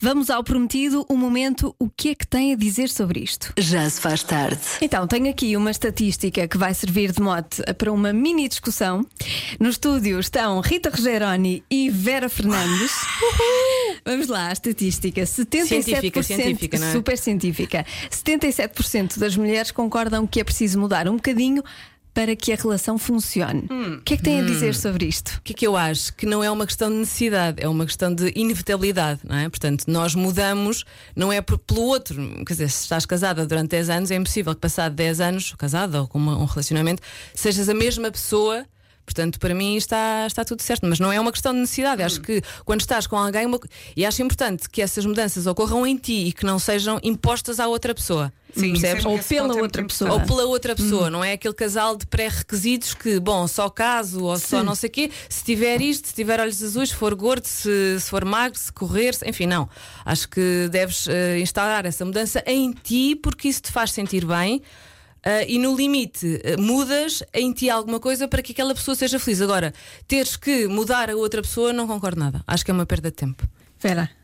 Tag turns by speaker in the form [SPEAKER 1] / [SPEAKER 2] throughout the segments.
[SPEAKER 1] Vamos ao prometido, o momento, o que é que tem a dizer sobre isto?
[SPEAKER 2] Já se faz tarde.
[SPEAKER 1] Então, tenho aqui uma estatística que vai servir de mote para uma mini discussão. No estúdio estão Rita Rogeroni e Vera Fernandes. Vamos lá, a estatística: 77%.
[SPEAKER 3] Científica, científica, não é?
[SPEAKER 1] Super científica. 77% das mulheres concordam que é preciso mudar um bocadinho para que a relação funcione. O que é que tem a dizer sobre isto?
[SPEAKER 3] O que é que eu acho? Que não é uma questão de necessidade, é uma questão de inevitabilidade, não é? Portanto, nós mudamos, não é por- pelo outro. Quer dizer, se estás casada durante 10 anos, é impossível que passado 10 anos, casada ou com uma- um relacionamento, sejas a mesma pessoa. Portanto, para mim está, está tudo certo, mas não é uma questão de necessidade. Acho que quando estás com alguém, uma e acho importante que essas mudanças ocorram em ti e que não sejam impostas à outra pessoa.
[SPEAKER 4] Sim,
[SPEAKER 3] percebes?
[SPEAKER 1] Ou pela
[SPEAKER 4] é
[SPEAKER 1] outra pessoa.
[SPEAKER 3] Ou pela outra pessoa, não é aquele casal de pré-requisitos que, bom, só caso ou só
[SPEAKER 1] Sim.
[SPEAKER 3] não sei o quê, se tiver isto, se tiver olhos azuis, se for gordo, se, se for magro, se correr, se- enfim, não. Acho que deves eh, instalar essa mudança em ti porque isso te faz sentir bem. Eh, e no limite, eh, mudas em ti alguma coisa para que aquela pessoa seja feliz. Agora, teres que mudar a outra pessoa, não concordo nada. Acho que é uma perda de tempo.
[SPEAKER 1] Vera.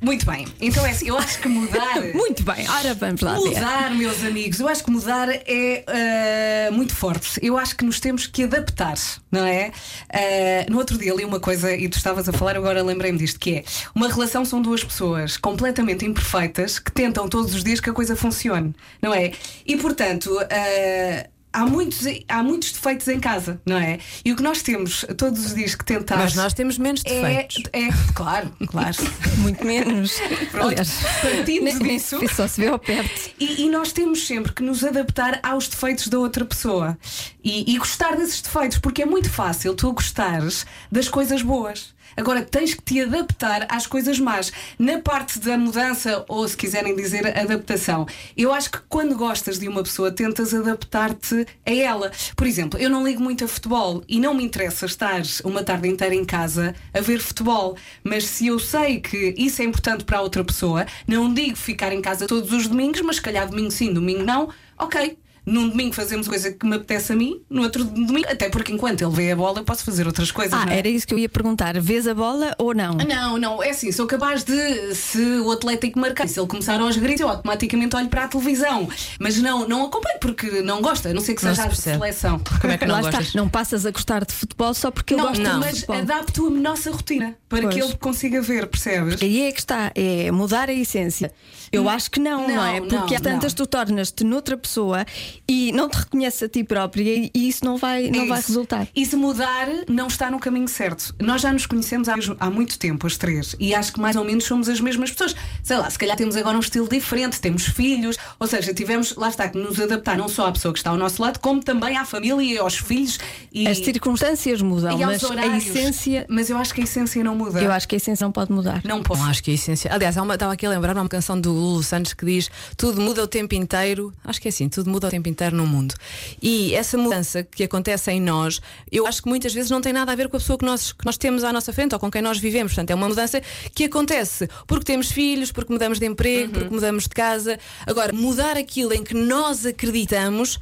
[SPEAKER 4] Muito bem. Então é assim, eu acho que mudar.
[SPEAKER 1] Muito bem, ora vamos lá ver.
[SPEAKER 4] Mudar, meus amigos, eu acho que mudar é ah, muito forte. Eu acho que nos temos que adaptar, não é? Ah, no outro dia li uma coisa e tu estavas a falar, agora lembrei-me disto: que é uma relação são duas pessoas completamente imperfeitas que tentam todos os dias que a coisa funcione, não é? E portanto. ah, Há muitos, há muitos defeitos em casa, não é? E o que nós temos todos os dias que tentar.
[SPEAKER 3] Mas nós temos menos
[SPEAKER 4] é,
[SPEAKER 3] defeitos.
[SPEAKER 4] é, claro, claro.
[SPEAKER 1] Muito menos. Aliás,
[SPEAKER 4] Partindo
[SPEAKER 1] nem- nem
[SPEAKER 4] disso.
[SPEAKER 1] se- só se vê ao perto.
[SPEAKER 4] E, e nós temos sempre que nos adaptar aos defeitos da outra pessoa e, e gostar desses defeitos, porque é muito fácil tu gostares das coisas boas. Agora tens que te adaptar às coisas más. Na parte da mudança, ou se quiserem dizer adaptação, eu acho que quando gostas de uma pessoa, tentas adaptar-te a ela. Por exemplo, eu não ligo muito a futebol e não me interessa estar uma tarde inteira em casa a ver futebol. Mas se eu sei que isso é importante para a outra pessoa, não digo ficar em casa todos os domingos, mas se calhar domingo sim, domingo não, ok. Num domingo fazemos coisa que me apetece a mim, no outro domingo, até porque enquanto ele vê a bola, eu posso fazer outras coisas.
[SPEAKER 1] Ah,
[SPEAKER 4] não é?
[SPEAKER 1] era isso que eu ia perguntar. Vês a bola ou não?
[SPEAKER 4] Não, não, é assim, sou capaz de, se o Atlético marcar, se ele começar aos gritos, eu automaticamente olho para a televisão. Mas não, não acompanho porque não gosta, a não sei que
[SPEAKER 3] Não
[SPEAKER 4] seja
[SPEAKER 3] se
[SPEAKER 4] a seleção.
[SPEAKER 3] Como é que não
[SPEAKER 1] Lá
[SPEAKER 3] gostas?
[SPEAKER 1] está, não passas a gostar de futebol só porque
[SPEAKER 4] Não,
[SPEAKER 1] gosto
[SPEAKER 3] não.
[SPEAKER 1] de
[SPEAKER 4] mas
[SPEAKER 1] futebol.
[SPEAKER 4] adapto a nossa rotina para
[SPEAKER 1] Pois.
[SPEAKER 4] que ele consiga ver, percebes?
[SPEAKER 1] Aí é que está, é mudar a essência. Eu acho que não, não,
[SPEAKER 4] Não,
[SPEAKER 1] é?
[SPEAKER 4] não,
[SPEAKER 1] Porque às tantas
[SPEAKER 4] não.
[SPEAKER 1] tu tornas-te noutra pessoa e não te reconheces a ti própria e isso não vai, não vai
[SPEAKER 4] Isso.
[SPEAKER 1] resultar.
[SPEAKER 4] E se mudar, não está no caminho certo. Nós já nos conhecemos há, há muito tempo, as três, e acho que mais ou menos somos as mesmas pessoas. Sei lá, se calhar temos agora um estilo diferente, temos filhos, ou seja, tivemos, lá está, que nos adaptar não só à pessoa que está ao nosso lado, como também à família e aos filhos e,
[SPEAKER 1] As circunstâncias mudam,
[SPEAKER 4] e
[SPEAKER 1] mas
[SPEAKER 4] aos
[SPEAKER 1] a
[SPEAKER 4] horários.
[SPEAKER 1] essência,
[SPEAKER 4] Mas eu acho que a essência não muda.
[SPEAKER 1] eu acho que a essência não pode mudar.
[SPEAKER 4] Não posso.
[SPEAKER 3] Não acho que é essencial. Aliás, há uma- estava aqui a lembrar uma canção do Lulu Santos que diz tudo muda o tempo inteiro. Acho que é assim, tudo muda o tempo inteiro no mundo. E essa mudança que acontece em nós, eu acho que muitas vezes não tem nada a ver com a pessoa que nós, que nós temos à nossa frente ou com quem nós vivemos. Portanto, é uma mudança que acontece porque temos filhos, porque mudamos de emprego, porque mudamos de casa. Agora, mudar aquilo em que nós acreditamos.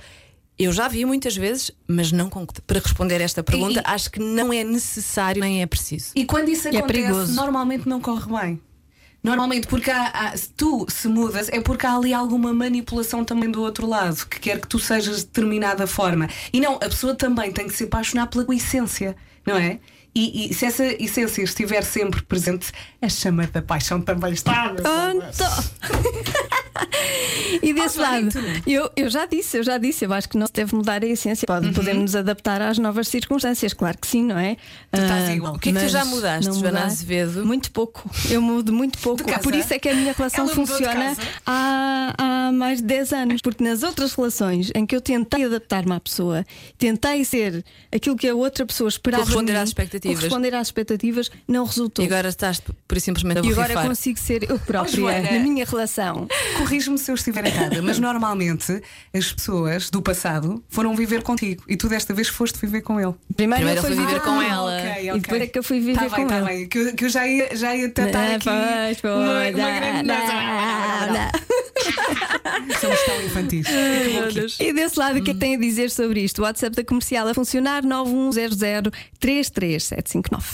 [SPEAKER 3] Eu já vi muitas vezes, mas não para responder esta pergunta,
[SPEAKER 4] E-
[SPEAKER 3] acho que não é necessário nem é preciso.
[SPEAKER 4] E quando isso
[SPEAKER 1] É
[SPEAKER 4] acontece,
[SPEAKER 1] perigoso.
[SPEAKER 4] normalmente não corre bem. Normalmente, porque há, há- se tu se mudas, é porque há ali alguma manipulação também do outro lado, que quer que tu sejas de determinada forma. E não, a pessoa também tem que se apaixonar pela tua essência, não é? E, e se essa essência estiver sempre presente, a chama da paixão também está.
[SPEAKER 1] Pronto! Desse lado, eu, eu já disse, eu já disse, eu acho que não se deve mudar a essência.
[SPEAKER 4] Uhum.
[SPEAKER 1] Pode, Podemos nos adaptar às novas circunstâncias, claro que sim, não é?
[SPEAKER 4] Tu estás
[SPEAKER 1] Ah,
[SPEAKER 4] igual.
[SPEAKER 3] O que é que tu
[SPEAKER 1] mas
[SPEAKER 3] já mudaste,
[SPEAKER 1] não
[SPEAKER 3] Joana Azevedo?
[SPEAKER 1] Muito pouco. Eu mudo muito pouco. Por isso é que a minha relação
[SPEAKER 4] Ela
[SPEAKER 1] funciona há, há mais de 10 anos. Porque nas outras relações em que eu tentei adaptar-me à pessoa, tentei ser aquilo que a outra pessoa esperava. de
[SPEAKER 3] Corresponder
[SPEAKER 1] mim,
[SPEAKER 3] às expectativas.
[SPEAKER 1] Corresponder às expectativas, não resultou.
[SPEAKER 3] E agora estás por e simplesmente a
[SPEAKER 1] E agora consigo ser eu própria
[SPEAKER 4] Joana.
[SPEAKER 1] na minha relação.
[SPEAKER 4] Corrige-me se eu estiver errada, mas normalmente as pessoas do passado foram viver contigo e tu desta vez foste viver com ele.
[SPEAKER 1] Primeiro,
[SPEAKER 3] Primeiro
[SPEAKER 1] eu fui
[SPEAKER 3] foi viver com ela.
[SPEAKER 4] ok,
[SPEAKER 1] E
[SPEAKER 4] ok.
[SPEAKER 1] depois é que eu fui viver
[SPEAKER 4] tá bem,
[SPEAKER 1] com
[SPEAKER 4] tá
[SPEAKER 1] ele.
[SPEAKER 4] bem. Que, eu- que eu já ia, já ia tentar
[SPEAKER 1] Ah,
[SPEAKER 4] aqui
[SPEAKER 1] pois, pois,
[SPEAKER 4] uma, uma
[SPEAKER 1] não,
[SPEAKER 4] grande
[SPEAKER 1] não, não.
[SPEAKER 4] Somos tão infantis.
[SPEAKER 1] E desse lado, o que é que tem a dizer sobre isto? O WhatsApp da comercial a funcionar 9100 33759.